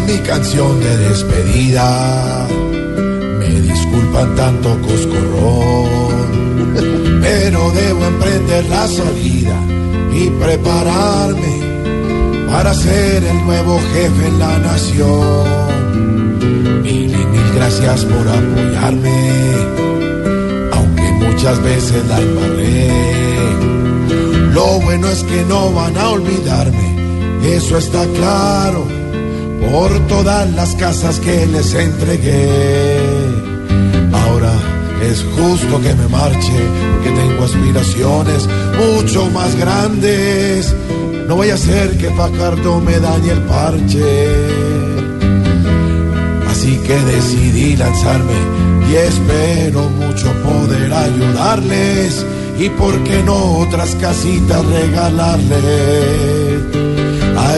mi canción de despedida. Me disculpan tanto coscorrón, pero debo emprender la salida y prepararme para ser el nuevo jefe en la nación. Mil y mil gracias por apoyarme, aunque muchas veces la embarré. Lo bueno es que no van a olvidarme, eso está claro, por todas las casas que les entregué. Ahora es justo que me marche, porque tengo aspiraciones mucho más grandes. No voy a hacer que Fajardo me dañe el parche. Así que decidí lanzarme y espero mucho poder ayudarles y por qué no otras casitas regalarles.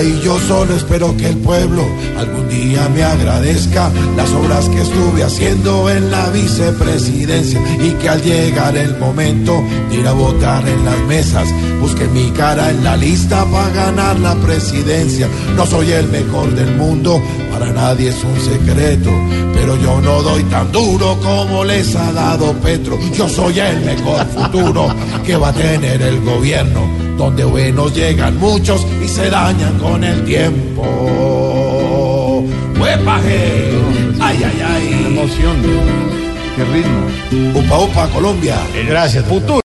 Ay, yo solo espero que el pueblo algún día me agradezca las obras que estuve haciendo en la vicepresidencia y que al llegar el momento de ir a votar en las mesas, busque mi cara en la lista para ganar la presidencia. No soy el mejor del mundo, para nadie es un secreto, pero yo no doy tan duro como les ha dado Petro. Yo soy el mejor futuro que va a tener el gobierno donde buenos llegan muchos y se dañan con el tiempo. ¡Huepaje! ¡Ay, ay, ay! Emoción. Qué ritmo. Upa, upa, Colombia. Gracias. Futuro.